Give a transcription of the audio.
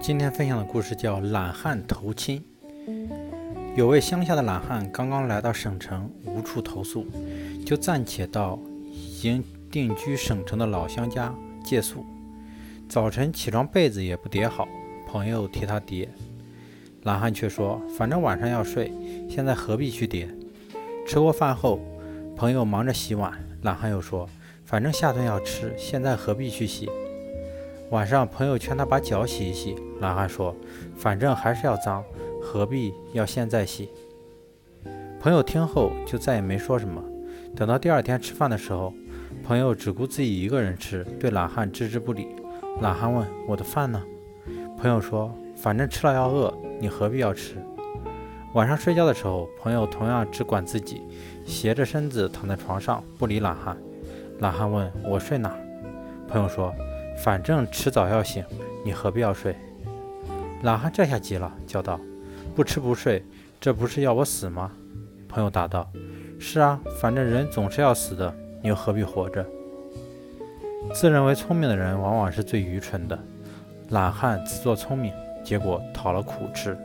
今天分享的故事叫《懒汉投亲》。有位乡下的懒汉刚刚来到省城，无处投宿，就暂且到已经定居省城的老乡家借宿。早晨起床，被子也不叠好，朋友替他叠，懒汉却说：“反正晚上要睡，现在何必去叠？”吃过饭后，朋友忙着洗碗，懒汉又说：“反正下顿要吃，现在何必去洗？”晚上，朋友劝他把脚洗一洗，懒汉说：“反正还是要脏，何必要现在洗？”朋友听后就再也没说什么。等到第二天吃饭的时候，朋友只顾自己一个人吃，对懒汉置之不理。懒汉问：“我的饭呢？”朋友说：“反正吃了要饿，你何必要吃？”晚上睡觉的时候，朋友同样只管自己，斜着身子躺在床上，不理懒汉。懒汉问：“我睡哪？”朋友说。反正迟早要醒，你何必要睡？懒汉这下急了，叫道：“不吃不睡，这不是要我死吗？”朋友答道：“是啊，反正人总是要死的，你又何必活着？”自认为聪明的人，往往是最愚蠢的。懒汉自作聪明，结果讨了苦吃。